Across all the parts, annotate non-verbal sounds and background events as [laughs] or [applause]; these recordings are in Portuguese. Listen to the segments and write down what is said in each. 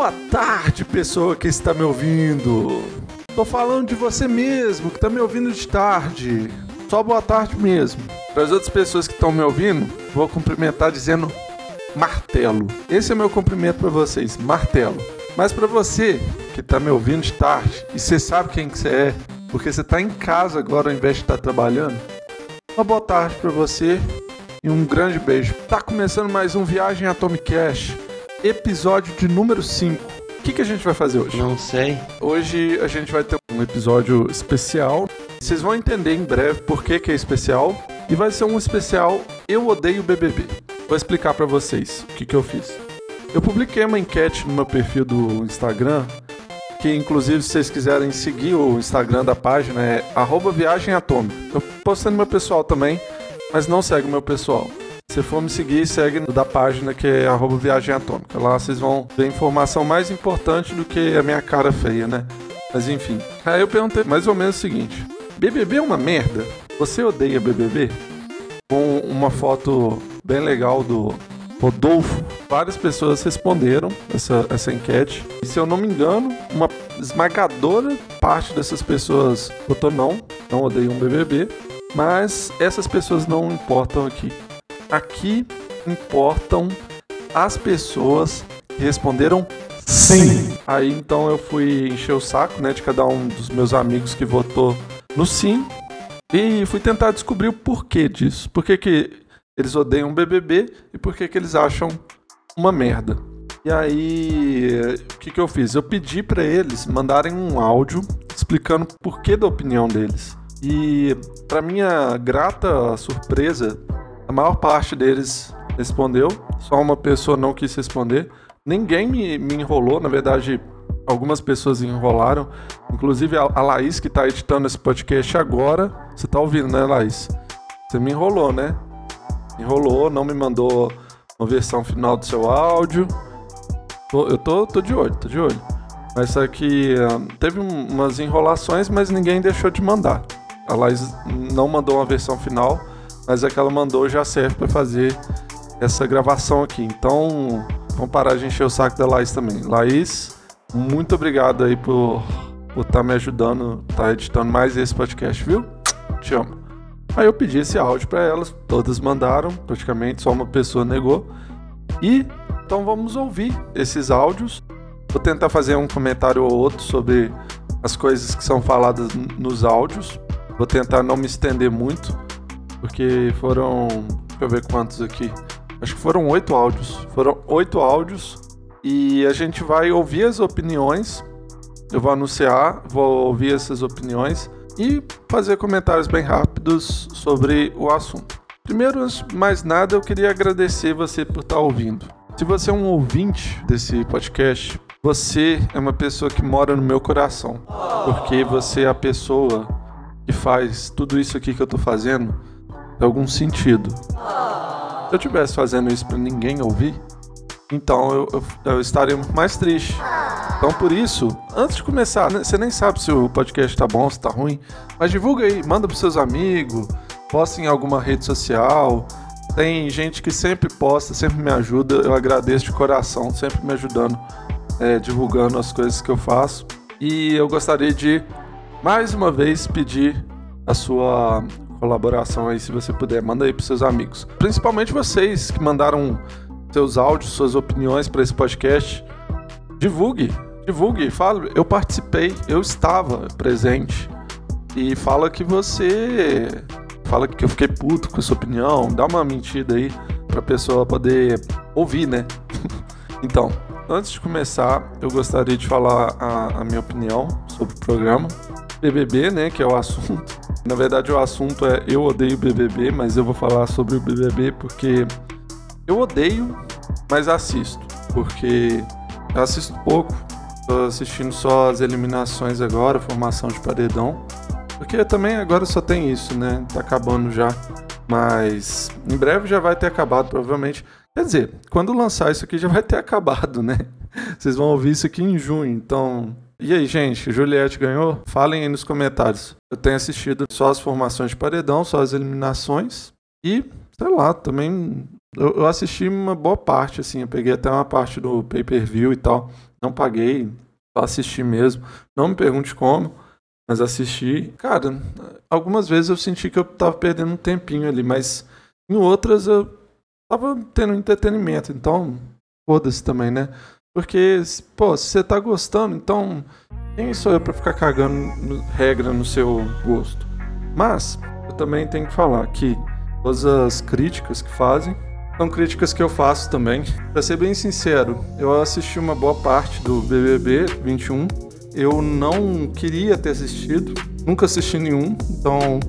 Boa tarde, pessoa que está me ouvindo. Tô falando de você mesmo, que está me ouvindo de tarde. Só boa tarde mesmo. Para as outras pessoas que estão me ouvindo, vou cumprimentar dizendo martelo. Esse é meu cumprimento para vocês, martelo. Mas para você que está me ouvindo de tarde e você sabe quem que você é, porque você está em casa agora ao invés de estar tá trabalhando, uma boa tarde para você e um grande beijo. Tá começando mais um Viagem Atomic Cash, episódio de número 5. O que, que a gente vai fazer hoje? Não sei. Hoje a gente vai ter um episódio especial. Vocês vão entender em breve por que, que é especial. E vai ser um especial Eu Odeio BBB. Vou explicar para vocês o que, que eu fiz. Eu publiquei uma enquete no meu perfil do Instagram, que inclusive se vocês quiserem seguir o Instagram da página é @viagematômica. Eu postei no meu pessoal também, mas não segue o meu pessoal. Se for me seguir, segue da página que é arroba Viagem Atômica. Lá vocês vão ver informação mais importante do que a minha cara feia, né? Mas enfim. Aí eu perguntei mais ou menos o seguinte: BBB é uma merda? Você odeia BBB? Com uma foto bem legal do Rodolfo, várias pessoas responderam essa, essa enquete. E se eu não me engano, uma esmagadora parte dessas pessoas votou não, não odeiam BBB. Mas essas pessoas não importam aqui. Aqui importam as pessoas que responderam sim. Aí então eu fui encher o saco, né, de cada um dos meus amigos que votou no sim e fui tentar descobrir o porquê disso. Por que, que eles odeiam o BBB e por que, que eles acham uma merda. E aí, o que, que eu fiz? Eu pedi para eles mandarem um áudio explicando o porquê da opinião deles. E, para minha grata surpresa, a maior parte deles respondeu, só uma pessoa não quis responder. Ninguém me, me enrolou, na verdade, algumas pessoas enrolaram, inclusive a, a Laís, que está editando esse podcast agora. Você está ouvindo, né, Laís? Você me enrolou, né? enrolou, não me mandou uma versão final do seu áudio. Tô, eu tô, tô de olho, tô de olho. Mas só que uh, teve umas enrolações, mas ninguém deixou de mandar. A Laís não mandou uma versão final, mas a que ela mandou já serve para fazer essa gravação aqui. Então, vamos parar de encher o saco da Laís também. Laís, muito obrigado aí por estar tá me ajudando, tá editando mais esse podcast, viu? Te amo. Aí eu pedi esse áudio para elas, todas mandaram, praticamente só uma pessoa negou. E então vamos ouvir esses áudios. Vou tentar fazer um comentário ou outro sobre as coisas que são faladas nos áudios. Vou tentar não me estender muito, porque foram. Deixa eu ver quantos aqui. Acho que foram oito áudios. Foram oito áudios. E a gente vai ouvir as opiniões. Eu vou anunciar, vou ouvir essas opiniões e fazer comentários bem rápidos sobre o assunto. Primeiro, antes mais nada, eu queria agradecer você por estar ouvindo. Se você é um ouvinte desse podcast, você é uma pessoa que mora no meu coração, porque você é a pessoa que faz tudo isso aqui que eu tô fazendo algum sentido. Se eu estivesse fazendo isso para ninguém ouvir, então eu, eu, eu estaria mais triste. Então, por isso, antes de começar, né, você nem sabe se o podcast tá bom, se tá ruim, mas divulga aí, manda pros seus amigos, posta em alguma rede social. Tem gente que sempre posta, sempre me ajuda, eu agradeço de coração, sempre me ajudando, é, divulgando as coisas que eu faço. E eu gostaria de, mais uma vez, pedir a sua colaboração aí, se você puder, manda aí pros seus amigos. Principalmente vocês que mandaram seus áudios, suas opiniões para esse podcast. Divulgue, divulgue, fala, eu participei, eu estava presente. E fala que você. Fala que eu fiquei puto com a sua opinião, dá uma mentira aí pra pessoa poder ouvir, né? [laughs] então, antes de começar, eu gostaria de falar a, a minha opinião sobre o programa. BBB, né, que é o assunto. Na verdade, o assunto é eu odeio BBB, mas eu vou falar sobre o BBB porque eu odeio, mas assisto, porque eu assisto pouco, Tô assistindo só as eliminações agora, formação de paredão. Porque também agora só tem isso, né? Tá acabando já. Mas em breve já vai ter acabado, provavelmente. Quer dizer, quando lançar isso aqui já vai ter [laughs] acabado, né? Vocês vão ouvir isso aqui em junho, então. E aí, gente, Juliette ganhou? Falem aí nos comentários. Eu tenho assistido só as formações de paredão, só as eliminações. E, sei lá, também. Eu, eu assisti uma boa parte, assim. Eu peguei até uma parte do pay per view e tal não paguei, só assisti mesmo. Não me pergunte como, mas assisti. Cara, algumas vezes eu senti que eu tava perdendo um tempinho ali, mas em outras eu tava tendo entretenimento, então foda-se também, né? Porque, pô, se você tá gostando, então quem sou eu pra ficar cagando regra no seu gosto? Mas eu também tenho que falar que todas as críticas que fazem são críticas que eu faço também. Pra ser bem sincero, eu assisti uma boa parte do BBB 21. Eu não queria ter assistido, nunca assisti nenhum, então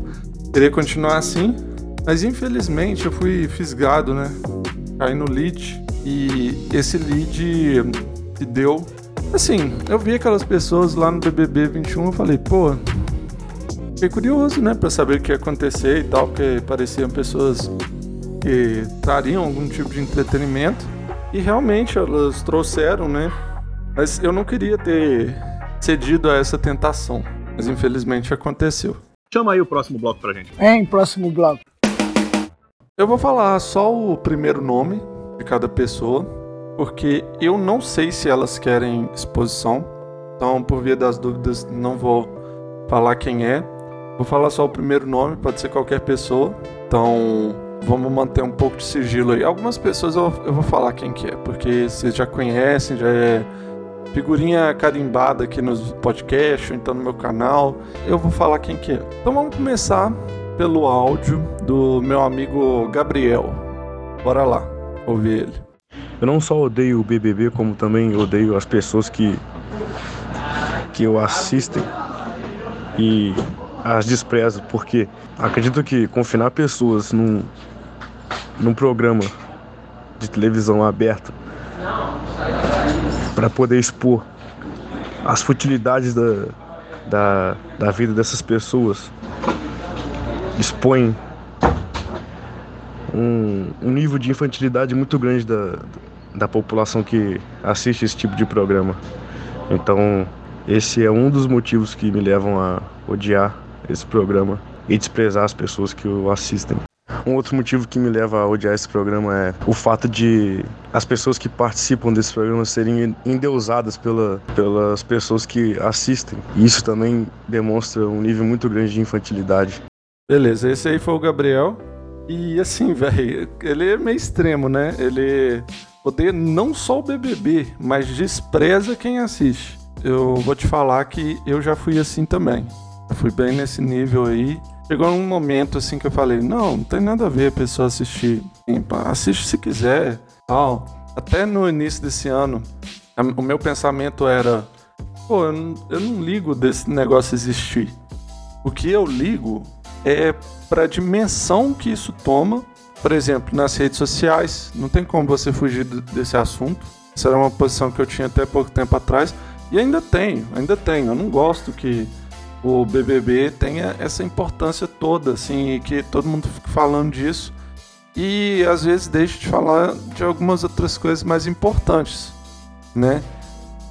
queria continuar assim. Mas infelizmente eu fui fisgado, né? Caí no lead e esse lead se deu. Assim, eu vi aquelas pessoas lá no BBB 21 e falei, pô, fiquei curioso, né, para saber o que ia acontecer e tal, porque pareciam pessoas que trariam algum tipo de entretenimento. E realmente elas trouxeram, né? Mas eu não queria ter cedido a essa tentação. Mas infelizmente aconteceu. Chama aí o próximo bloco pra gente. É, em próximo bloco. Eu vou falar só o primeiro nome de cada pessoa, porque eu não sei se elas querem exposição. Então, por via das dúvidas, não vou falar quem é. Vou falar só o primeiro nome, pode ser qualquer pessoa. Então, vamos manter um pouco de sigilo aí. Algumas pessoas eu, eu vou falar quem que é, porque vocês já conhecem, já é figurinha carimbada aqui nos podcasts, ou então no meu canal. Eu vou falar quem que é. Então vamos começar pelo áudio do meu amigo Gabriel. Bora lá, ouvir ele. Eu não só odeio o BBB, como também odeio as pessoas que que eu assistem e as desprezo, porque acredito que confinar pessoas num, num programa de televisão aberto para poder expor as futilidades da, da, da vida dessas pessoas expõe um, um nível de infantilidade muito grande da, da população que assiste esse tipo de programa. Então, esse é um dos motivos que me levam a odiar esse programa e desprezar as pessoas que o assistem. Um outro motivo que me leva a odiar esse programa é o fato de as pessoas que participam desse programa serem endeusadas pela, pelas pessoas que assistem. Isso também demonstra um nível muito grande de infantilidade. Beleza, esse aí foi o Gabriel. E assim, [laughs] velho, ele é meio extremo, né? Ele odeia não só o BBB, mas despreza quem assiste. Eu vou te falar que eu já fui assim também. Eu fui bem nesse nível aí. Chegou um momento assim que eu falei, não, não tem nada a ver a pessoa assistir. Assiste se quiser, tal. Até no início desse ano, o meu pensamento era, pô, eu eu não ligo desse negócio existir. O que eu ligo é para a dimensão que isso toma. Por exemplo, nas redes sociais, não tem como você fugir desse assunto. Essa era uma posição que eu tinha até pouco tempo atrás. E ainda tenho, ainda tenho. Eu não gosto que o BBB tenha essa importância toda, assim, e que todo mundo fique falando disso e às vezes deixe de falar de algumas outras coisas mais importantes, né?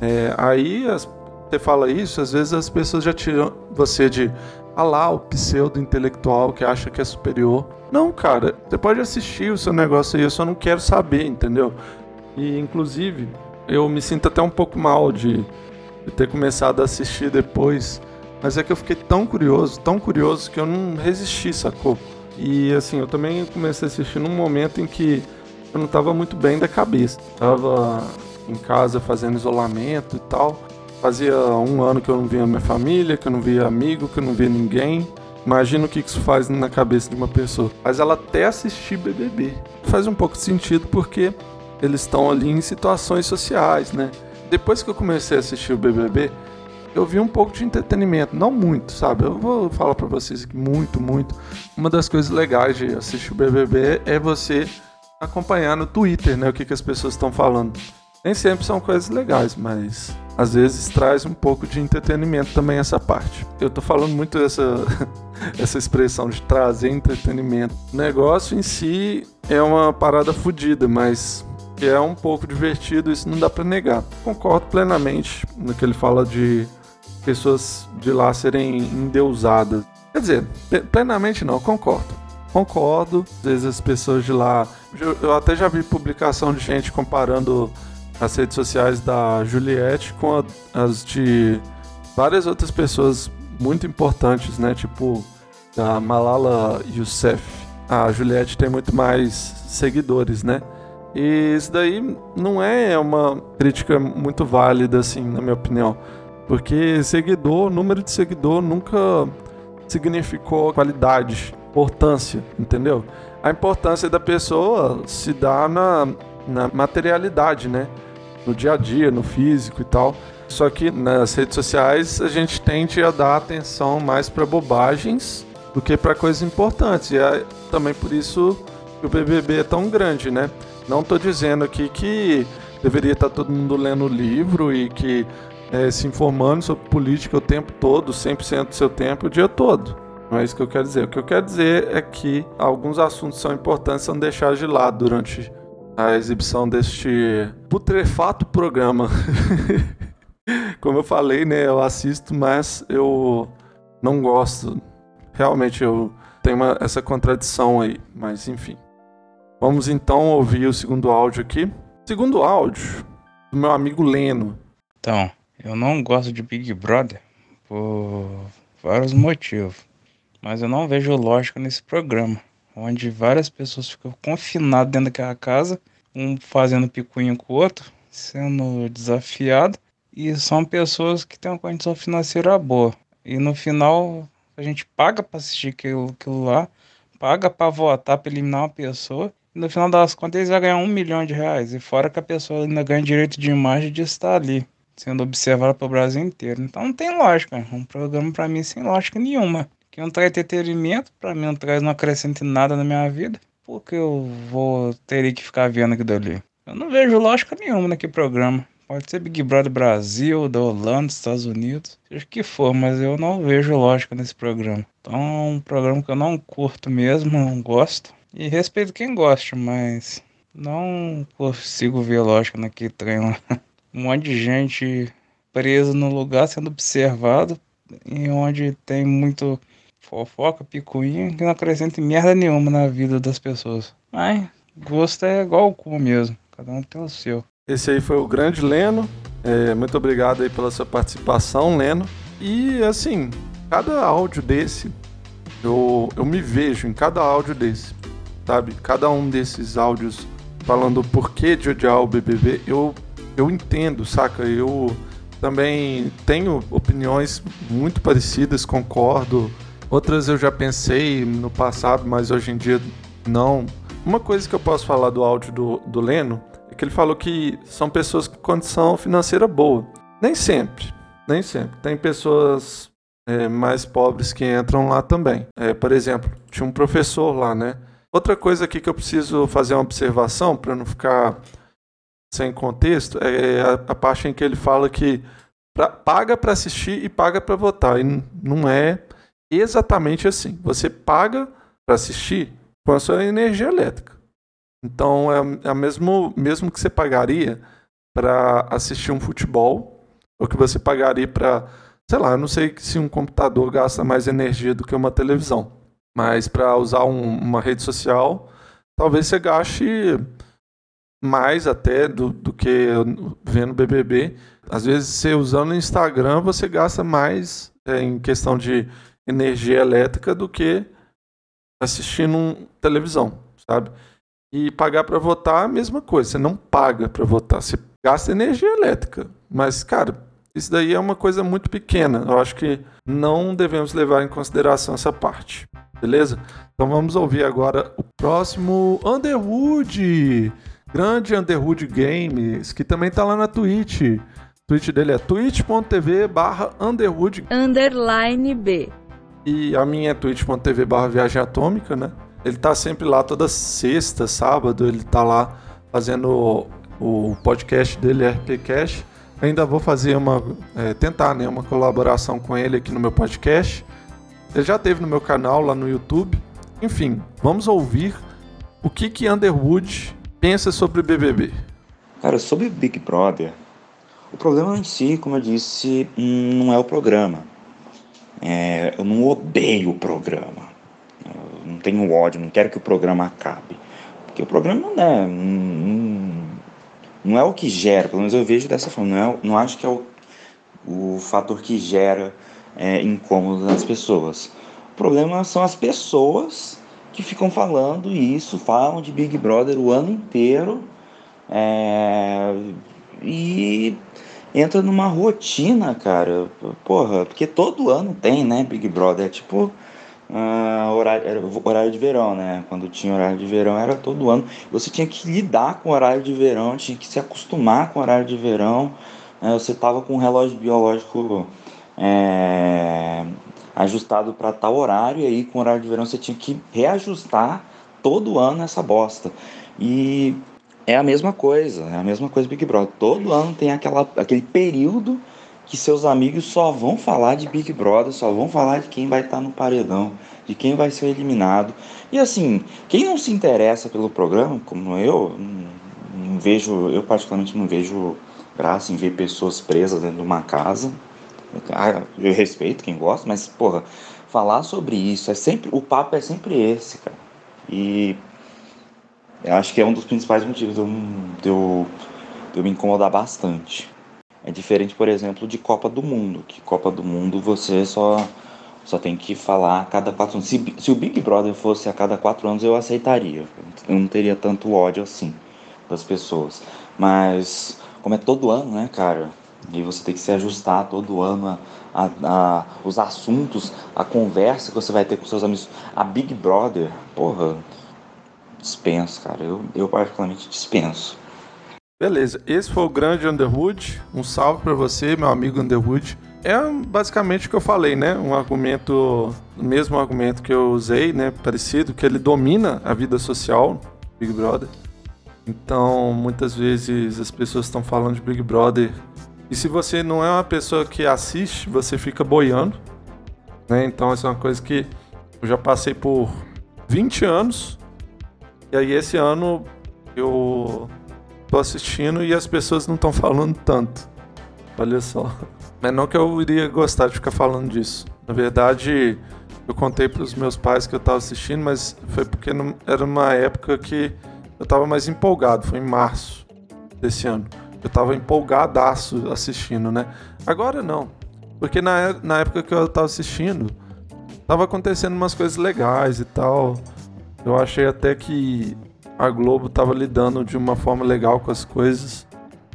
É, aí as, você fala isso, às vezes as pessoas já tiram você de ah lá, o pseudo intelectual que acha que é superior. Não, cara, você pode assistir o seu negócio aí, eu só não quero saber, entendeu? E inclusive, eu me sinto até um pouco mal de, de ter começado a assistir depois mas é que eu fiquei tão curioso, tão curioso, que eu não resisti, sacou? E assim, eu também comecei a assistir num momento em que eu não tava muito bem da cabeça. Tava em casa fazendo isolamento e tal. Fazia um ano que eu não via minha família, que eu não via amigo, que eu não via ninguém. Imagina o que isso faz na cabeça de uma pessoa. Faz ela até assistir BBB. Faz um pouco de sentido porque eles estão ali em situações sociais, né? Depois que eu comecei a assistir o BBB, eu vi um pouco de entretenimento, não muito, sabe? Eu vou falar para vocês aqui muito, muito. Uma das coisas legais de assistir o BBB é você acompanhar no Twitter, né, o que, que as pessoas estão falando. Nem sempre são coisas legais, mas às vezes traz um pouco de entretenimento também essa parte. Eu tô falando muito dessa [laughs] essa expressão de trazer entretenimento. O negócio em si é uma parada fodida, mas é um pouco divertido, isso não dá para negar. Concordo plenamente no que ele fala de pessoas de lá serem endeusadas. Quer dizer, plenamente não, concordo. Concordo, às vezes as pessoas de lá. Eu até já vi publicação de gente comparando as redes sociais da Juliette com a, as de várias outras pessoas muito importantes, né? Tipo a Malala Youssef. A Juliette tem muito mais seguidores, né? E isso daí não é uma crítica muito válida, assim, na minha opinião. Porque seguidor, número de seguidor nunca significou qualidade, importância, entendeu? A importância da pessoa se dá na, na materialidade, né? No dia a dia, no físico e tal. Só que nas redes sociais a gente tende a dar atenção mais para bobagens do que para coisas importantes. E é também por isso que o BBB é tão grande, né? Não estou dizendo aqui que deveria estar tá todo mundo lendo livro e que é, se informando sobre política o tempo todo, 100% do seu tempo, o dia todo. Não é isso que eu quero dizer. O que eu quero dizer é que alguns assuntos são importantes, são deixados de lado durante a exibição deste putrefato programa. [laughs] Como eu falei, né, eu assisto, mas eu não gosto. Realmente eu tenho uma, essa contradição aí, mas enfim. Vamos então ouvir o segundo áudio aqui. Segundo áudio do meu amigo Leno. Então, eu não gosto de Big Brother por vários motivos, mas eu não vejo lógica nesse programa, onde várias pessoas ficam confinadas dentro daquela casa, um fazendo picuinha com o outro, sendo desafiado, e são pessoas que têm uma condição financeira boa. E no final a gente paga para assistir aquilo, aquilo lá, paga para votar para eliminar uma pessoa no final das contas eles vão ganhar um milhão de reais. E fora que a pessoa ainda ganha direito de imagem de estar ali, sendo observada pelo Brasil inteiro. Então não tem lógica. Um programa para mim sem lógica nenhuma. Que não traz entretenimento, para mim não traz, não acrescenta nada na minha vida. Porque eu vou ter que ficar vendo aquilo ali. Eu não vejo lógica nenhuma naquele programa. Pode ser Big Brother Brasil, da Holanda, Estados Unidos, seja o que for, mas eu não vejo lógica nesse programa. Então é um programa que eu não curto mesmo, não gosto. E respeito quem gosta, mas não consigo ver lógica naquele trem lá. [laughs] Um monte de gente presa no lugar sendo observado e onde tem muito fofoca, picuinha, que não acrescenta merda nenhuma na vida das pessoas. Mas gosto é igual o cu mesmo, cada um tem o seu. Esse aí foi o grande Leno. É, muito obrigado aí pela sua participação, Leno. E assim, cada áudio desse, eu, eu me vejo em cada áudio desse sabe? Cada um desses áudios falando o porquê de odiar o BBB, eu, eu entendo, saca? Eu também tenho opiniões muito parecidas, concordo. Outras eu já pensei no passado, mas hoje em dia não. Uma coisa que eu posso falar do áudio do, do Leno é que ele falou que são pessoas com condição financeira boa. Nem sempre, nem sempre. Tem pessoas é, mais pobres que entram lá também. É, por exemplo, tinha um professor lá, né? Outra coisa aqui que eu preciso fazer uma observação para não ficar sem contexto é a, a, parte em que ele fala que pra, paga para assistir e paga para votar. E não é exatamente assim. Você paga para assistir com a sua energia elétrica. Então é, é mesmo, mesmo que você pagaria para assistir um futebol, ou que você pagaria para, sei lá, eu não sei se um computador gasta mais energia do que uma televisão. Mas para usar um, uma rede social, talvez você gaste mais até do, do que vendo BBB. Às vezes, você usando o Instagram, você gasta mais é, em questão de energia elétrica do que assistindo um, televisão, sabe? E pagar para votar, a mesma coisa. Você não paga para votar, você gasta energia elétrica. Mas, cara, isso daí é uma coisa muito pequena. Eu acho que não devemos levar em consideração essa parte. Beleza? Então vamos ouvir agora o próximo Underwood. Grande Underwood Games, que também tá lá na Twitch. O Twitch dele é twitch.tv barra Underwood Underline B. E a minha é twitch.tv barra Viagem Atômica, né? Ele tá sempre lá toda sexta, sábado, ele tá lá fazendo o podcast dele, RPCast. Ainda vou fazer uma. É, tentar, né? Uma colaboração com ele aqui no meu podcast. Ele já teve no meu canal lá no YouTube. Enfim, vamos ouvir o que que Underwood pensa sobre o BBB. Cara, sobre Big Brother, o problema em si, como eu disse, não é o programa. É, eu não odeio o programa. Eu não tenho ódio, não quero que o programa acabe. Porque o programa não é. Não, não é o que gera, pelo menos eu vejo dessa forma, não, é, não acho que é o, o fator que gera é, incômodo nas pessoas. O problema são as pessoas que ficam falando isso, falam de Big Brother o ano inteiro é, e entra numa rotina, cara. Porra, porque todo ano tem, né, Big Brother. É tipo uh, horário, horário de verão, né? Quando tinha horário de verão era todo ano. Você tinha que lidar com o horário de verão, tinha que se acostumar com o horário de verão. Né? Você tava com um relógio biológico é, ajustado para tal horário, e aí com o horário de verão você tinha que reajustar todo ano essa bosta. E é a mesma coisa, é a mesma coisa Big Brother. Todo ano tem aquela, aquele período que seus amigos só vão falar de Big Brother, só vão falar de quem vai estar tá no paredão, de quem vai ser eliminado. E assim, quem não se interessa pelo programa, como eu, não, não vejo, eu particularmente não vejo graça em ver pessoas presas dentro de uma casa. Ah, eu respeito quem gosta, mas porra, falar sobre isso é sempre, o papo é sempre esse, cara. E eu acho que é um dos principais motivos de eu, de eu, de eu me incomodar bastante. É diferente, por exemplo, de Copa do Mundo, que Copa do Mundo você só, só tem que falar a cada quatro anos. Se, se o Big Brother fosse a cada quatro anos, eu aceitaria. Eu não teria tanto ódio assim das pessoas. Mas, como é todo ano, né, cara? E você tem que se ajustar todo ano a, a, a, os assuntos, a conversa que você vai ter com seus amigos. A Big Brother, porra, dispenso, cara. Eu, eu particularmente dispenso. Beleza, esse foi o grande Underwood. Um salve para você, meu amigo Underwood. É basicamente o que eu falei, né? Um argumento, o mesmo argumento que eu usei, né? Parecido, que ele domina a vida social, Big Brother. Então, muitas vezes as pessoas estão falando de Big Brother. E se você não é uma pessoa que assiste, você fica boiando. Né? Então, essa é uma coisa que eu já passei por 20 anos. E aí, esse ano, eu tô assistindo e as pessoas não estão falando tanto. Olha só. Mas não que eu iria gostar de ficar falando disso. Na verdade, eu contei para os meus pais que eu estava assistindo, mas foi porque não, era uma época que eu estava mais empolgado. Foi em março desse ano. Eu estava empolgadaço assistindo, né? Agora não. Porque na, na época que eu estava assistindo, tava acontecendo umas coisas legais e tal. Eu achei até que a Globo estava lidando de uma forma legal com as coisas,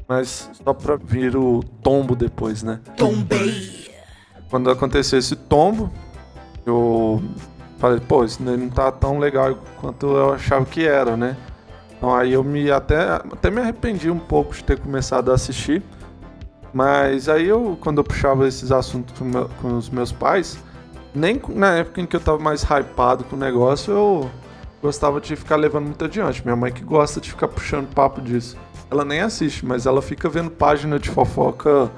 mas só para vir o tombo depois, né? Tombei! Quando aconteceu esse tombo, eu falei, pô, isso não tá tão legal quanto eu achava que era, né? Então aí eu me até, até me arrependi um pouco de ter começado a assistir. Mas aí eu, quando eu puxava esses assuntos com, meu, com os meus pais, nem na época em que eu tava mais hypado com o negócio, eu gostava de ficar levando muito adiante. Minha mãe que gosta de ficar puxando papo disso. Ela nem assiste, mas ela fica vendo página de fofoca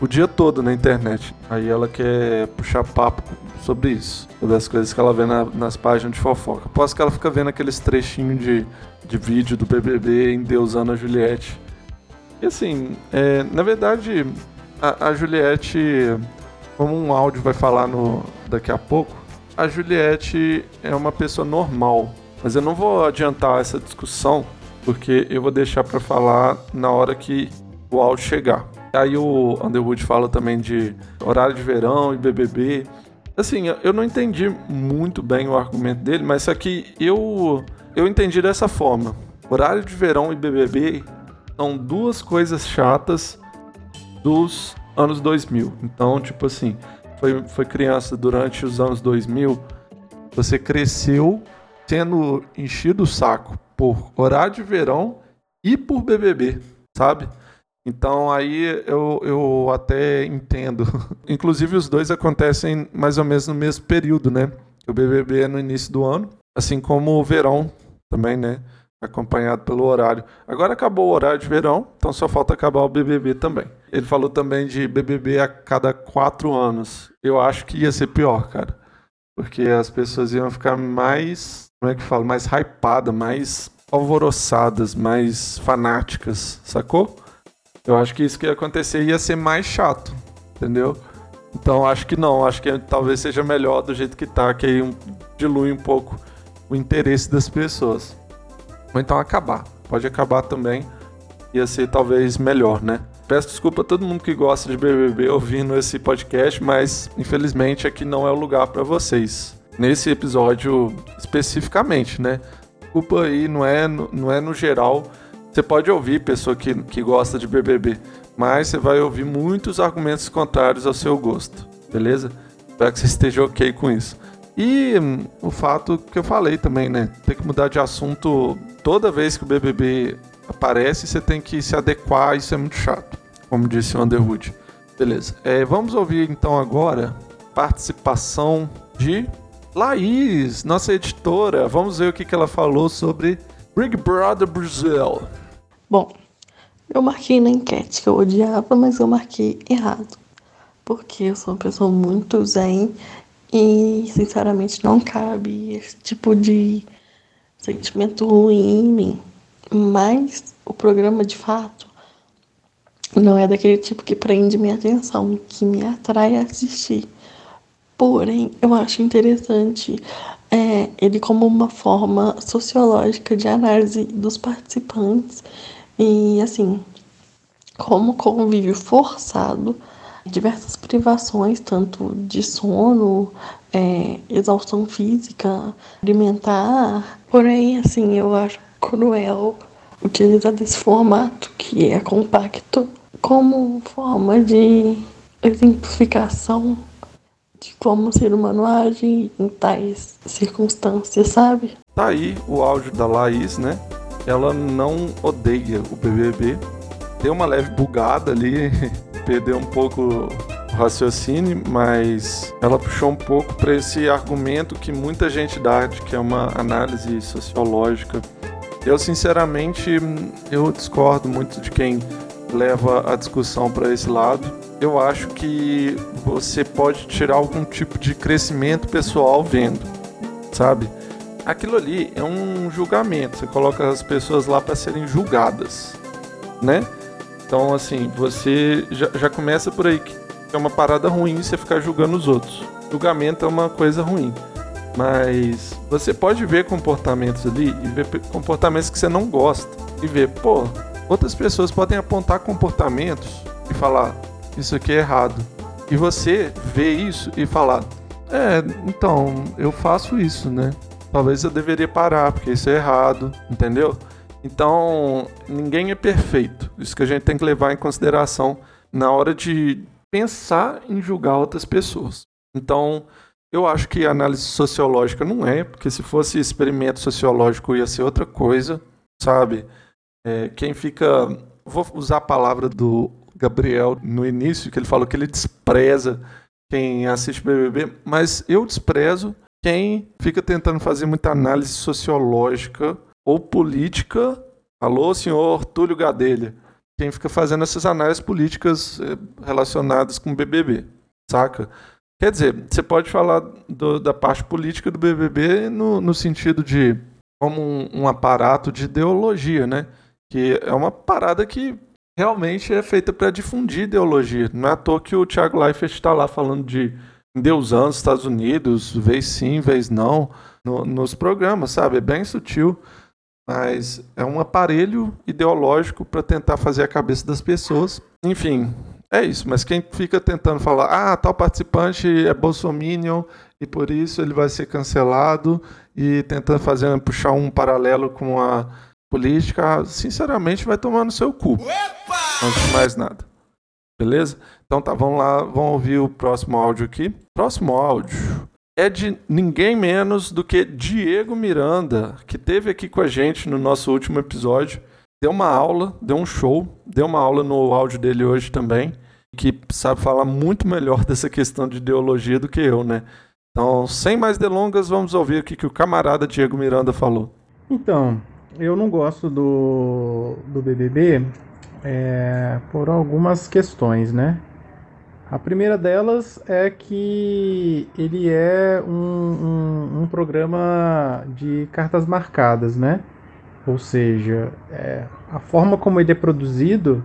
o dia todo na internet. Aí ela quer puxar papo sobre isso, sobre as coisas que ela vê na, nas páginas de fofoca. Após que ela fica vendo aqueles trechinhos de, de vídeo do BBB endeusando a Juliette. E assim, é, na verdade, a, a Juliette, como um áudio vai falar no, daqui a pouco, a Juliette é uma pessoa normal. Mas eu não vou adiantar essa discussão, porque eu vou deixar para falar na hora que o áudio chegar. Aí o Underwood fala também de horário de verão e BBB. Assim, eu não entendi muito bem o argumento dele, mas só que eu, eu entendi dessa forma. Horário de verão e BBB são duas coisas chatas dos anos 2000. Então, tipo assim, foi, foi criança durante os anos 2000, você cresceu sendo enchido o saco por horário de verão e por BBB, sabe? Então aí eu, eu até entendo. [laughs] Inclusive os dois acontecem mais ou menos no mesmo período, né? O BBB é no início do ano, assim como o verão também, né? acompanhado pelo horário. Agora acabou o horário de verão, então só falta acabar o BBB também. Ele falou também de BBB a cada quatro anos. Eu acho que ia ser pior, cara. Porque as pessoas iam ficar mais, como é que fala, mais hypadas, mais alvoroçadas, mais fanáticas, sacou? Eu acho que isso que ia acontecer ia ser mais chato, entendeu? Então acho que não, acho que talvez seja melhor do jeito que tá, que aí dilui um pouco o interesse das pessoas. Ou então acabar. Pode acabar também. ia ser talvez melhor, né? Peço desculpa a todo mundo que gosta de BBB ouvindo esse podcast, mas infelizmente aqui não é o lugar para vocês. Nesse episódio especificamente, né? Desculpa aí, não é, não é no geral. Você pode ouvir pessoa que, que gosta de BBB, mas você vai ouvir muitos argumentos contrários ao seu gosto, beleza? Espero que você esteja ok com isso. E hum, o fato que eu falei também, né? Tem que mudar de assunto toda vez que o BBB aparece, você tem que se adequar, isso é muito chato, como disse o Underwood. Beleza. É, vamos ouvir então agora participação de Laís, nossa editora. Vamos ver o que, que ela falou sobre Big Brother Brasil. Bom, eu marquei na enquete que eu odiava, mas eu marquei errado. Porque eu sou uma pessoa muito zen e, sinceramente, não cabe esse tipo de sentimento ruim em mim. Mas o programa, de fato, não é daquele tipo que prende minha atenção, que me atrai a assistir. Porém, eu acho interessante é, ele como uma forma sociológica de análise dos participantes e, assim, como convívio forçado, diversas privações, tanto de sono, é, exaustão física, alimentar. Porém, assim, eu acho cruel utilizar desse formato que é compacto como forma de exemplificação de como ser humano age em tais circunstâncias, sabe? Tá aí o áudio da Laís, né? Ela não odeia o BBB. Deu uma leve bugada ali, [laughs] perdeu um pouco o raciocínio, mas ela puxou um pouco para esse argumento que muita gente dá de que é uma análise sociológica eu, sinceramente, eu discordo muito de quem leva a discussão para esse lado. Eu acho que você pode tirar algum tipo de crescimento pessoal vendo, sabe? Aquilo ali é um julgamento. Você coloca as pessoas lá para serem julgadas, né? Então, assim, você já, já começa por aí que é uma parada ruim você ficar julgando os outros. Julgamento é uma coisa ruim. Mas você pode ver comportamentos ali e ver comportamentos que você não gosta. E ver, pô, outras pessoas podem apontar comportamentos e falar, isso aqui é errado. E você vê isso e falar, é, então, eu faço isso, né? Talvez eu deveria parar, porque isso é errado, entendeu? Então, ninguém é perfeito. Isso que a gente tem que levar em consideração na hora de pensar em julgar outras pessoas. Então, eu acho que análise sociológica não é, porque se fosse experimento sociológico ia ser outra coisa, sabe? É, quem fica. Vou usar a palavra do Gabriel no início, que ele falou que ele despreza quem assiste BBB, mas eu desprezo quem fica tentando fazer muita análise sociológica ou política. Alô, senhor Túlio Gadelha. Quem fica fazendo essas análises políticas é, relacionadas com BBB, saca? Quer dizer, você pode falar do, da parte política do BBB no, no sentido de como um, um, aparato de ideologia, né? Que é uma parada que realmente é feita para difundir ideologia. Não é à toa que o Thiago Leifert está lá falando de endeusando os Estados Unidos, vez sim, vez não, no, nos programas, sabe? É bem sutil, mas é um aparelho ideológico para tentar fazer a cabeça das pessoas. Enfim, é isso, mas quem fica tentando falar, ah, tal participante é bolsominion e por isso ele vai ser cancelado e tentando fazer puxar um paralelo com a política, sinceramente vai tomar no seu cu. Opa! Antes de mais nada. Beleza? Então tá, vamos lá, vamos ouvir o próximo áudio aqui. Próximo áudio é de ninguém menos do que Diego Miranda, que teve aqui com a gente no nosso último episódio deu uma aula, deu um show, deu uma aula no áudio dele hoje também, que sabe falar muito melhor [laughs] dessa questão de ideologia do que eu, né? Então, sem mais delongas, vamos ouvir o que, que o camarada Diego Miranda falou. Então, eu não gosto do, do BBB é, por algumas questões, né? A primeira delas é que ele é um, um, um programa de cartas marcadas, né? Ou seja, é, a forma como ele é produzido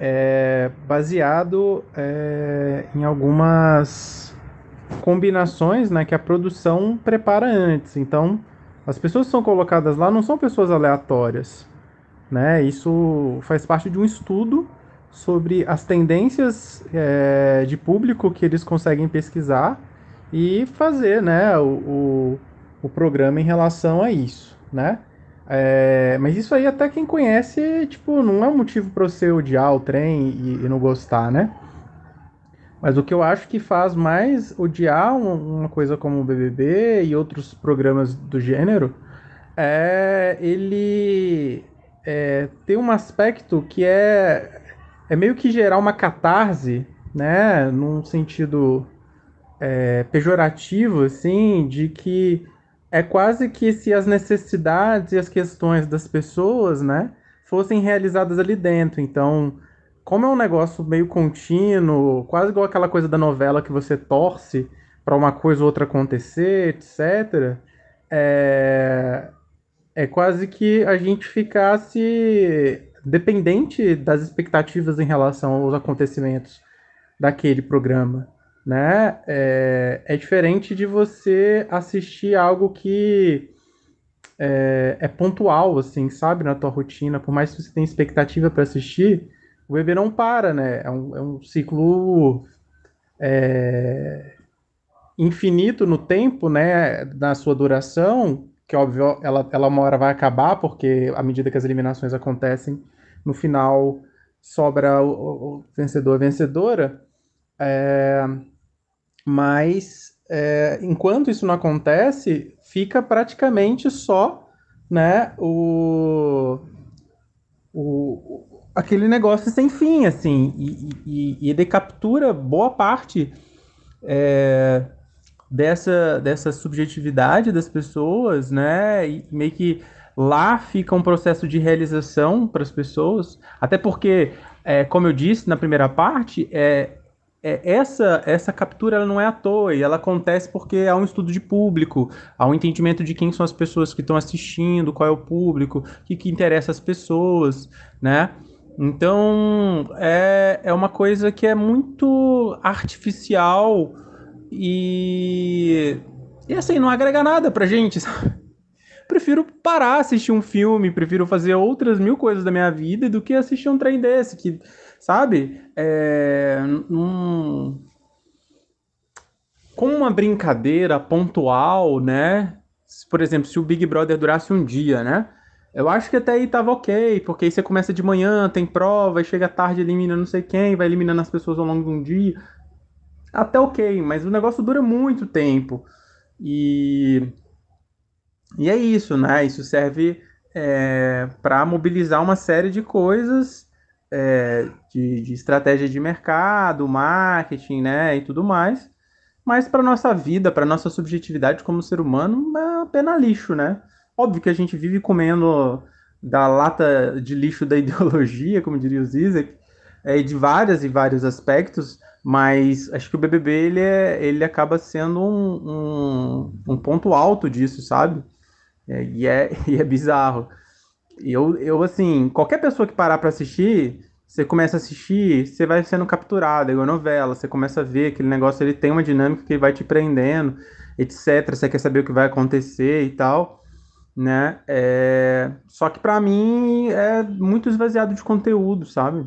é baseado é, em algumas combinações né, que a produção prepara antes. Então, as pessoas que são colocadas lá não são pessoas aleatórias. né? Isso faz parte de um estudo sobre as tendências é, de público que eles conseguem pesquisar e fazer, né, o, o, o programa em relação a isso, né? É, mas isso aí até quem conhece, tipo, não é um motivo para você odiar o trem e, e, não gostar, né? Mas o que eu acho que faz mais odiar uma coisa como o BBB e outros programas do gênero é ele é, ter um aspecto que é, é meio que gerar uma catarse, né? Num sentido é, pejorativo, assim, de que é quase que se as necessidades e as questões das pessoas, né, fossem realizadas ali dentro. Então, como é um negócio meio contínuo, quase igual aquela coisa da novela que você torce para uma coisa ou outra acontecer, etc., é, é quase que a gente ficasse dependente das expectativas em relação aos acontecimentos daquele programa né? É, é diferente de você assistir algo que é, é, pontual, assim, sabe, na tua rotina. Por mais que você tenha expectativa para assistir, o bebê não para, né? É um, é um ciclo é, infinito no tempo, né? Na sua duração, que óbvio, ela, ela uma hora vai acabar, porque à medida que as eliminações acontecem, no final sobra o, o vencedor, a vencedora. É, mas é, enquanto isso não acontece, fica praticamente só né, o, o, aquele negócio sem fim, assim, e, e, e ele captura boa parte é, dessa, dessa subjetividade das pessoas, né, e meio que lá fica um processo de realização para as pessoas, até porque, é, como eu disse na primeira parte, é, essa essa captura ela não é à toa e ela acontece porque há um estudo de público, há um entendimento de quem são as pessoas que estão assistindo, qual é o público, o que, que interessa as pessoas, né? Então é, é uma coisa que é muito artificial e, e assim, não agrega nada pra gente, sabe? Prefiro parar, assistir um filme, prefiro fazer outras mil coisas da minha vida do que assistir um trem desse, que sabe? É, um, com uma brincadeira pontual, né? Por exemplo, se o Big Brother durasse um dia, né? Eu acho que até aí tava ok, porque aí você começa de manhã, tem prova, chega tarde, elimina não sei quem, vai eliminando as pessoas ao longo de um dia. Até ok, mas o negócio dura muito tempo. E, e é isso, né? Isso serve é, para mobilizar uma série de coisas é, de, de, estratégia de mercado, marketing, né, e tudo mais. Mas para nossa vida, para nossa subjetividade como ser humano, é apenas lixo, né? Óbvio que a gente vive comendo da lata de lixo da [laughs] ideologia, como diria o Zizek, é, de vários e vários aspectos, mas acho que o BBB ele, é, ele acaba sendo um, um, um ponto alto disso, sabe? É, e, é, [laughs] e é bizarro. Eu, eu, assim, qualquer pessoa que parar para assistir, você começa a assistir, você vai sendo capturado, é igual novela, você começa a ver aquele negócio, ele tem uma dinâmica que vai te prendendo, etc. Você quer saber o que vai acontecer e tal, né? É... Só que para mim é muito esvaziado de conteúdo, sabe?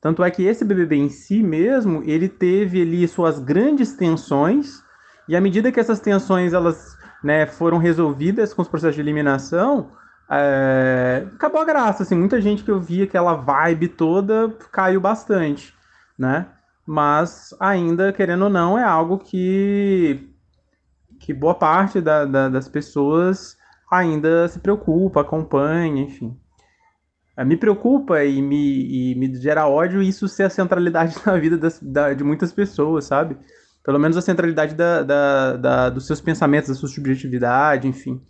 Tanto é que esse BBB em si mesmo, ele teve ali suas grandes tensões, e à medida que essas tensões elas né, foram resolvidas com os processos de eliminação, é, acabou a graça, assim, muita gente que eu via aquela vibe toda caiu bastante, né? Mas ainda, querendo ou não, é algo que, que boa parte da, da, das pessoas ainda se preocupa, acompanha, enfim. É, me preocupa e me, e me gera ódio isso ser a centralidade [laughs] na vida das, da, de muitas pessoas, sabe? Pelo menos a centralidade da, da, da, dos seus pensamentos, da sua subjetividade, enfim,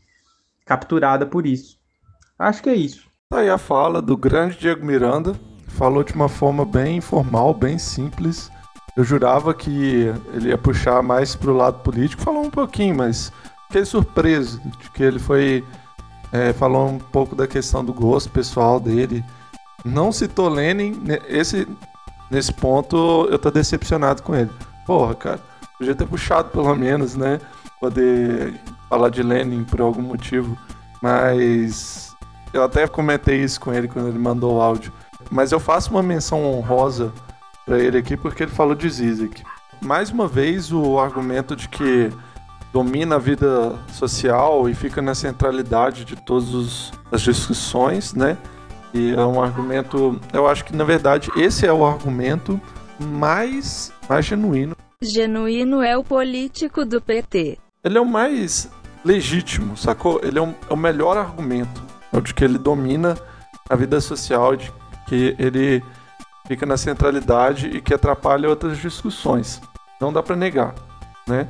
capturada por isso. Acho que é isso. Tá aí a fala do grande Diego Miranda. Falou de uma forma bem informal, bem simples. Eu jurava que ele ia puxar mais pro lado político. Falou um pouquinho, mas fiquei surpreso de que ele foi. É, falou um pouco da questão do gosto pessoal dele. Não citou Lenin. Esse, nesse ponto eu tô decepcionado com ele. Porra, cara. Podia ter puxado pelo menos, né? Poder falar de Lenin por algum motivo. Mas Eu até comentei isso com ele quando ele mandou o áudio. Mas eu faço uma menção honrosa para ele aqui porque ele falou de Zizek. Mais uma vez, o argumento de que domina a vida social e fica na centralidade de todas as discussões, né? E é um argumento, eu acho que na verdade esse é o argumento mais, mais genuíno. Genuíno é o político do PT. Ele é o mais legítimo, sacou? Ele é, é o melhor argumento. É de que ele domina a vida social, de que ele fica na centralidade e que atrapalha outras discussões. Não dá para negar, né?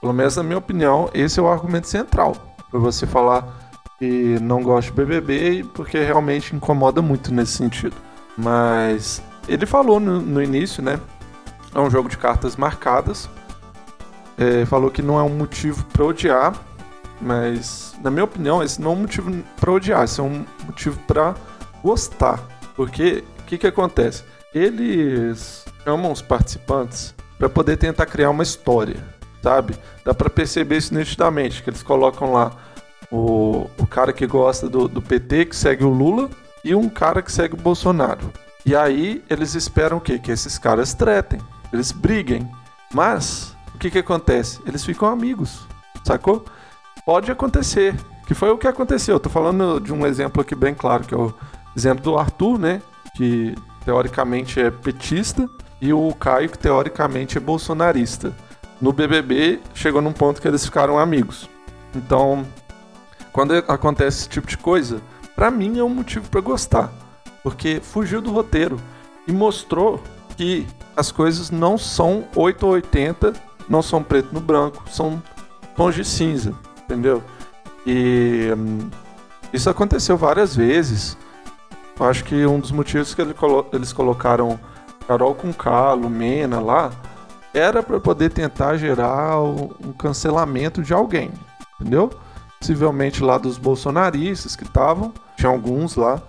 Pelo menos na minha opinião, esse é o argumento central para você falar que não gosta de BBB porque realmente incomoda muito nesse sentido. Mas ele falou no, no início, né? É um jogo de cartas marcadas. É, falou que não é um motivo para odiar, mas na minha opinião esse não é um motivo para odiar, esse é um motivo para gostar. Porque o que, que acontece? Eles chamam os participantes para poder tentar criar uma história, sabe? Dá para perceber isso nitidamente, que eles colocam lá o, o cara que gosta do, do PT, que segue o Lula, e um cara que segue o Bolsonaro. E aí eles esperam o quê? Que esses caras tretem, eles briguem. Mas o que que acontece? Eles ficam amigos, sacou? Pode acontecer, que foi o que aconteceu. Eu tô falando de um exemplo aqui bem claro, que é o exemplo do Arthur, né? Que teoricamente é petista, e o Caio, que teoricamente é bolsonarista. No BBB, chegou num ponto que eles ficaram amigos. Então, quando acontece esse tipo de coisa, para mim é um motivo para gostar, porque fugiu do roteiro e mostrou que as coisas não são 8 ou 80, não são preto no branco, são tons de cinza, entendeu? E hum, isso aconteceu várias vezes. Eu acho que um dos motivos que ele colo eles colocaram Carol com K, Lumena lá, era para poder tentar gerar um cancelamento de alguém, entendeu? possivelmente lá dos bolsonaristas que estavam, tinha alguns lá,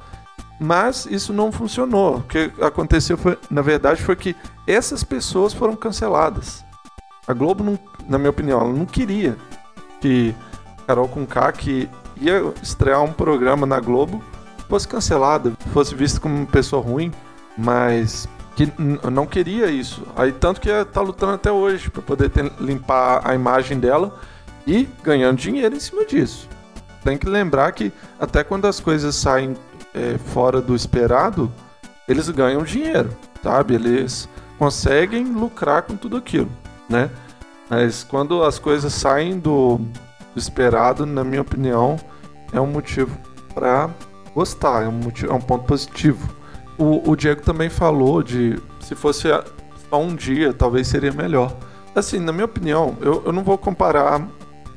mas isso não funcionou. O que aconteceu foi, na verdade, foi que essas pessoas foram canceladas. A Globo, não, na minha opinião, ela não queria que Carol Conká, que ia estrear um programa na Globo, fosse cancelada, fosse vista como uma pessoa ruim, mas que não queria isso. Aí tanto que tá lutando até hoje para poder ter, limpar a imagem dela e ganhando dinheiro em cima disso. Tem que lembrar que até quando as coisas saem é, fora do esperado, eles ganham dinheiro, sabe? Eles conseguem lucrar com tudo aquilo, né? Mas quando as coisas saem do, do esperado, na minha opinião, é um motivo para gostar, é um, motivo, é um ponto positivo. O, o Diego também falou de se fosse só um dia, talvez seria melhor. Assim, na minha opinião, eu, eu não vou comparar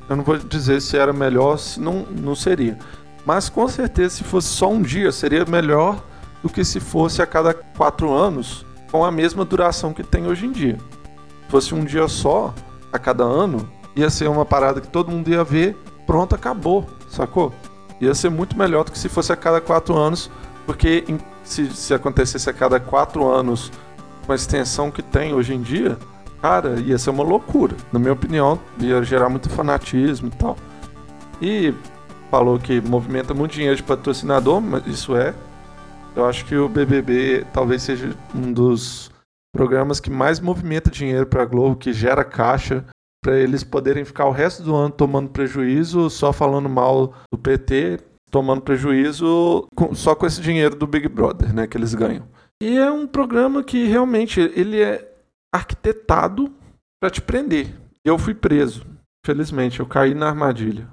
eu não vou dizer se era melhor, se não, não seria. Mas com certeza, se fosse só um dia, seria melhor do que se fosse a cada quatro anos, com a mesma duração que tem hoje em dia. Se fosse um dia só, a cada ano, ia ser uma parada que todo mundo ia ver, pronto, acabou, sacou? Ia ser muito melhor do que se fosse a cada quatro anos, porque se, se acontecesse a cada quatro anos com a extensão que tem hoje em dia, Cara, ia ser uma loucura. Na minha opinião, ia gerar muito fanatismo e tal. E falou que movimenta muito dinheiro de patrocinador, mas isso é. Eu acho que o BBB talvez seja um dos programas que mais movimenta dinheiro para a Globo, que gera caixa para eles poderem ficar o resto do ano tomando prejuízo, só falando mal do PT, tomando prejuízo com, só com esse dinheiro do Big Brother, né, que eles ganham. E é um programa que realmente ele é arquitetado para te prender. Eu fui preso. Felizmente, eu caí na armadilha.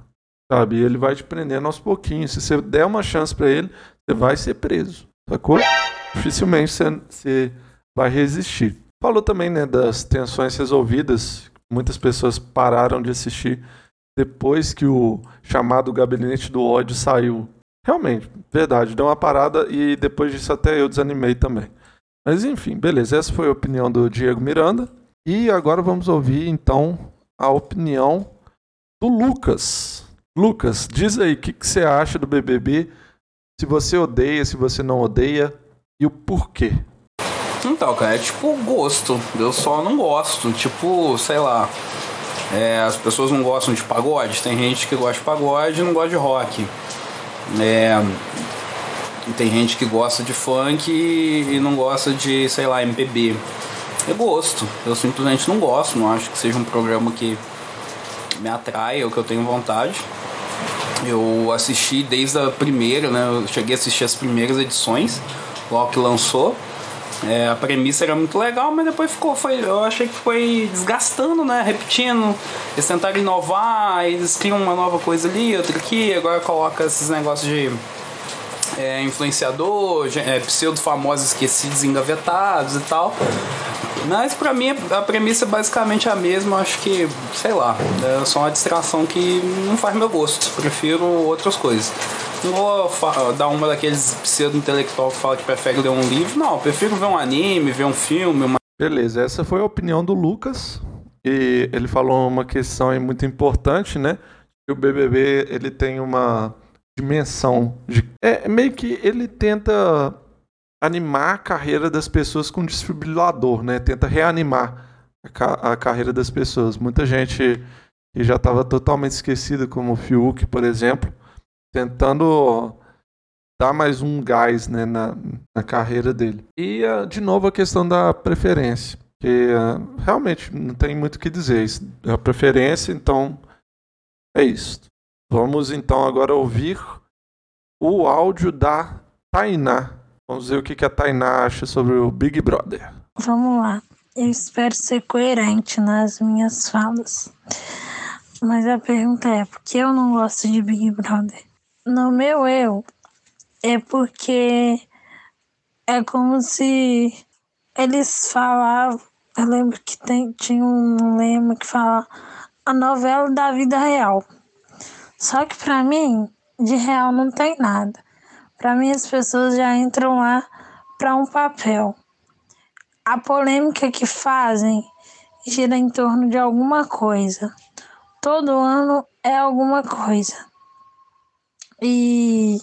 Sabe? Ele vai te prendendo aos pouquinhos. Se você der uma chance para ele, você vai ser preso. Sacou? Dificilmente você vai resistir. Falou também né, das tensões resolvidas. Muitas pessoas pararam de assistir depois que o chamado Gabinete do Ódio saiu. Realmente, verdade, deu uma parada e depois disso até eu desanimei também. Mas enfim, beleza. Essa foi a opinião do Diego Miranda. E agora vamos ouvir então a opinião do Lucas. Lucas, diz aí o que, que você acha do BBB. Se você odeia, se você não odeia e o porquê. Então, cara, é tipo gosto. Eu só não gosto. Tipo, sei lá. É, as pessoas não gostam de pagode. Tem gente que gosta de pagode e não gosta de rock. É, tem gente que gosta de funk e não gosta de, sei lá, MPB. É gosto. Eu simplesmente não gosto, não acho que seja um programa que me atrai ou que eu tenho vontade. Eu assisti desde a primeira, né? Eu cheguei a assistir as primeiras edições, logo que lançou. É, a premissa era muito legal, mas depois ficou, foi, eu achei que foi desgastando, né? Repetindo. Eles tentaram inovar, eles criam uma nova coisa ali, outra aqui, agora coloca esses negócios de é, influenciador, é, pseudo famosos esquecidos, engavetados e tal. Mas pra mim a premissa é basicamente a mesma, acho que, sei lá, é só uma distração que não faz meu gosto. Prefiro outras coisas. Vou dar uma daqueles pseudo-intelectual que fala que prefere ler um livro, não, prefiro ver um anime, ver um filme. Uma... Beleza, essa foi a opinião do Lucas. E ele falou uma questão muito importante, né? Que o BBB ele tem uma dimensão de. É meio que ele tenta animar a carreira das pessoas com desfibrilador, né? Tenta reanimar a, ca a carreira das pessoas. Muita gente que já estava totalmente esquecida, como o Fiuk, por exemplo, tentando dar mais um gás né, na, na carreira dele. E, uh, de novo, a questão da preferência. Que uh, realmente não tem muito o que dizer. É a preferência, então é isso. Vamos então agora ouvir o áudio da Tainá. Vamos ver o que a Tainá acha sobre o Big Brother. Vamos lá. Eu espero ser coerente nas minhas falas. Mas a pergunta é: por que eu não gosto de Big Brother? No meu eu, é porque é como se eles falavam. Eu lembro que tem, tinha um lema que fala a novela da vida real. Só que para mim, de real não tem nada. Para mim, as pessoas já entram lá para um papel. A polêmica que fazem gira em torno de alguma coisa. Todo ano é alguma coisa. E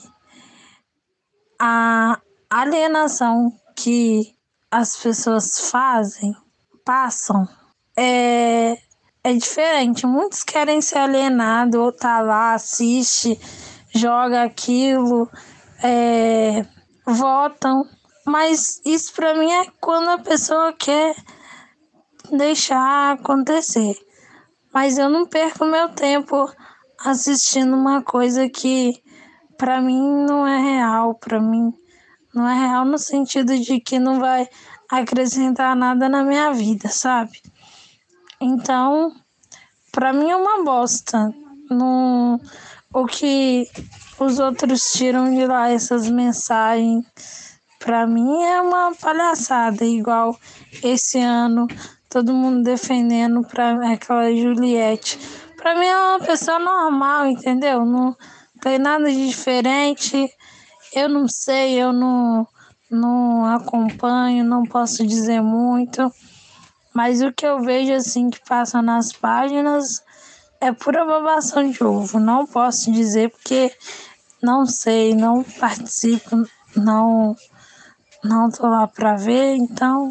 a alienação que as pessoas fazem, passam, é é diferente. Muitos querem ser alienados, ou tá lá, assiste, joga aquilo, é, votam. Mas isso para mim é quando a pessoa quer deixar acontecer. Mas eu não perco meu tempo assistindo uma coisa que para mim não é real, para mim não é real no sentido de que não vai acrescentar nada na minha vida, sabe? Então, para mim é uma bosta. Não, o que os outros tiram de lá essas mensagens, para mim é uma palhaçada. Igual esse ano, todo mundo defendendo para aquela Juliette. Para mim é uma pessoa normal, entendeu? Não tem nada de diferente. Eu não sei, eu não, não acompanho, não posso dizer muito. Mas o que eu vejo assim que passa nas páginas é pura babação de ovo. Não posso dizer porque não sei, não participo, não não tô lá para ver, então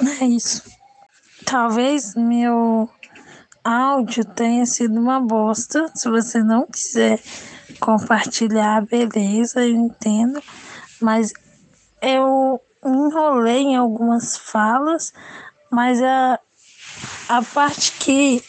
[laughs] é isso. Talvez meu áudio tenha sido uma bosta. Se você não quiser compartilhar, beleza, eu entendo. Mas eu enrolei em algumas falas, mas a, a parte que,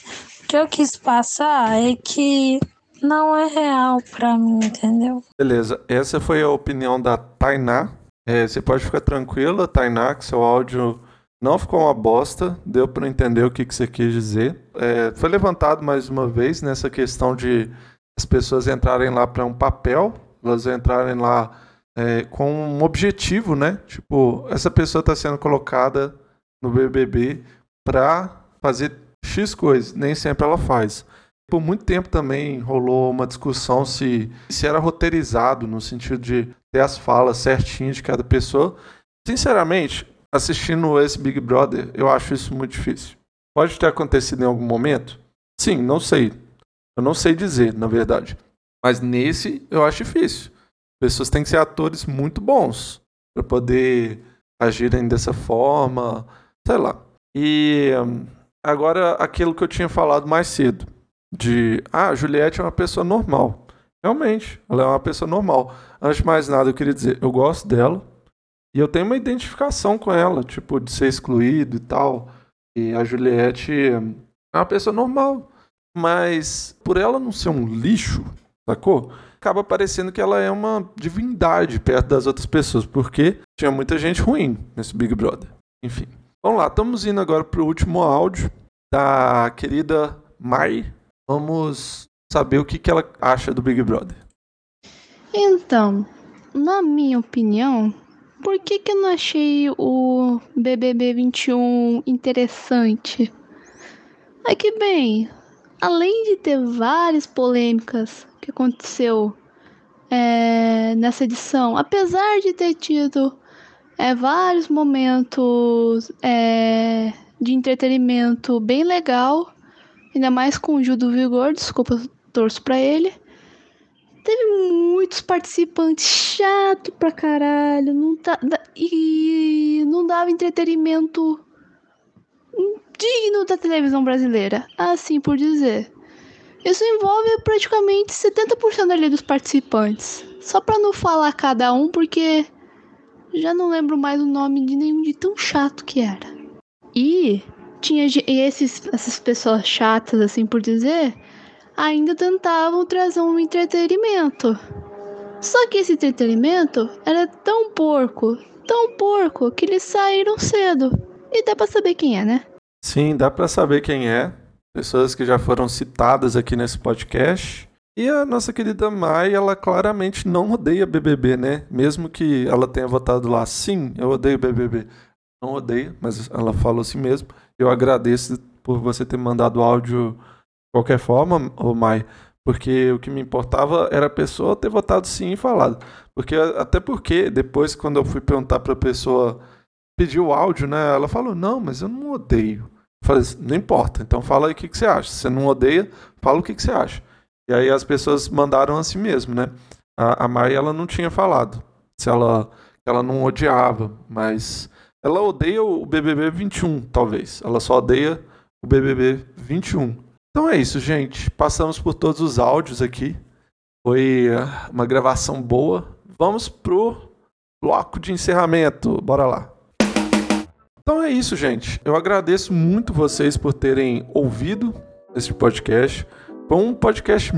que eu quis passar é que não é real para mim, entendeu? Beleza, essa foi a opinião da Tainá. É, você pode ficar tranquila, Tainá, que seu áudio não ficou uma bosta, deu para entender o que, que você quis dizer. É, foi levantado mais uma vez nessa questão de as pessoas entrarem lá para um papel, elas entrarem lá é, com um objetivo, né? Tipo, essa pessoa está sendo colocada no BBB para fazer X coisas, nem sempre ela faz. Por muito tempo também rolou uma discussão se, se era roteirizado, no sentido de ter as falas certinhas de cada pessoa. Sinceramente, assistindo esse Big Brother, eu acho isso muito difícil. Pode ter acontecido em algum momento? Sim, não sei. Eu não sei dizer, na verdade. Mas nesse eu acho difícil. Pessoas têm que ser atores muito bons para poder agirem dessa forma, sei lá. E hum, agora aquilo que eu tinha falado mais cedo, de ah, a Juliette é uma pessoa normal. Realmente, ela é uma pessoa normal. Antes de mais nada, eu queria dizer, eu gosto dela. E eu tenho uma identificação com ela, tipo, de ser excluído e tal. E a Juliette é uma pessoa normal. Mas por ela não ser um lixo, sacou? Acaba parecendo que ela é uma divindade perto das outras pessoas, porque tinha muita gente ruim nesse Big Brother. Enfim. Vamos lá, estamos indo agora pro último áudio da querida Mai. Vamos saber o que, que ela acha do Big Brother. Então, na minha opinião, por que, que eu não achei o BBB 21 interessante? É que, bem, além de ter várias polêmicas que aconteceu é, nessa edição, apesar de ter tido é, vários momentos é, de entretenimento bem legal, ainda mais com o Gil do Vigor, desculpa, torço pra ele. Teve muitos participantes chato pra caralho, não tá, e não dava entretenimento digno da televisão brasileira, assim por dizer. Isso envolve praticamente 70% ali dos participantes. Só pra não falar cada um, porque já não lembro mais o nome de nenhum de tão chato que era. E tinha e esses, essas pessoas chatas, assim por dizer, ainda tentavam trazer um entretenimento. Só que esse entretenimento era tão porco, tão porco, que eles saíram cedo. E dá pra saber quem é, né? Sim, dá pra saber quem é. Pessoas que já foram citadas aqui nesse podcast. E a nossa querida Mai, ela claramente não odeia BBB, né? Mesmo que ela tenha votado lá, sim, eu odeio BBB. Não odeia, mas ela falou assim mesmo. Eu agradeço por você ter mandado áudio qualquer forma, ô Mai, porque o que me importava era a pessoa ter votado sim e falado. Porque até porque depois quando eu fui perguntar para a pessoa pedir o áudio, né, ela falou: "Não, mas eu não odeio". Eu falei: "Não importa. Então fala aí o que, que você acha. Se você não odeia, fala o que, que você acha". E aí as pessoas mandaram assim mesmo, né? A, a Mai ela não tinha falado se ela ela não odiava, mas ela odeia o BBB 21, talvez. Ela só odeia o BBB 21. Então é isso, gente. Passamos por todos os áudios aqui. Foi eh, uma gravação boa. Vamos pro bloco de encerramento. Bora lá. Então é isso, gente. Eu agradeço muito vocês por terem ouvido esse podcast. Foi um podcast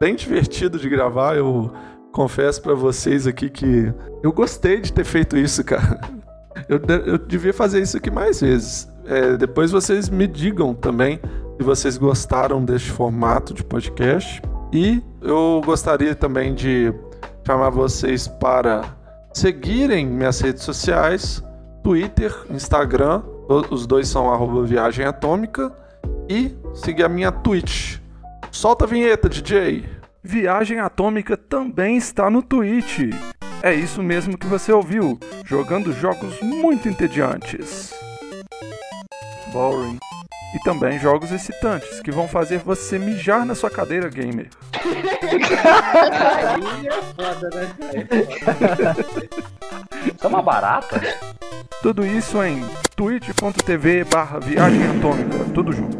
bem divertido de gravar. Eu confesso para vocês aqui que eu gostei de ter feito isso, [laughs] cara. Eu, eu devia fazer isso aqui mais vezes. É, depois vocês me digam também se vocês gostaram deste formato de podcast. E eu gostaria também de chamar vocês para seguirem minhas redes sociais, Twitter, Instagram, os dois são arroba Viagem Atômica, e seguir a minha Twitch. Solta a vinheta, DJ! Viagem Atômica também está no Twitch. É isso mesmo que você ouviu, jogando jogos muito entediantes. Boring e também jogos excitantes que vão fazer você mijar na sua cadeira gamer. Aí é foda, né? Isso é uma barata? Tudo isso em twitch.tv barra viagem atômica, tudo junto.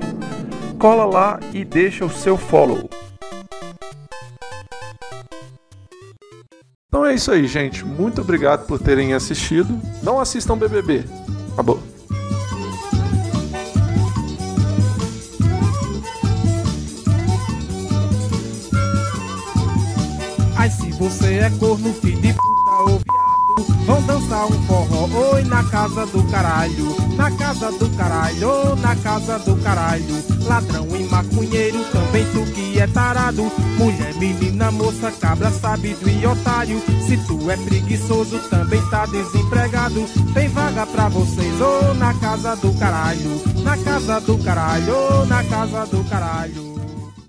Cola lá e deixa o seu follow. Então é isso aí, gente. Muito obrigado por terem assistido. Não assistam BBB. Acabou. Você é corno, filho de puta ou viado, vão dançar um forró, oi, na casa do caralho, na casa do caralho, na casa do caralho, ladrão e maconheiro, também tu que é tarado, mulher, menina, moça, cabra, sábio e otário, se tu é preguiçoso, também tá desempregado, tem vaga pra vocês, ô, na casa do caralho, na casa do caralho, na casa do caralho.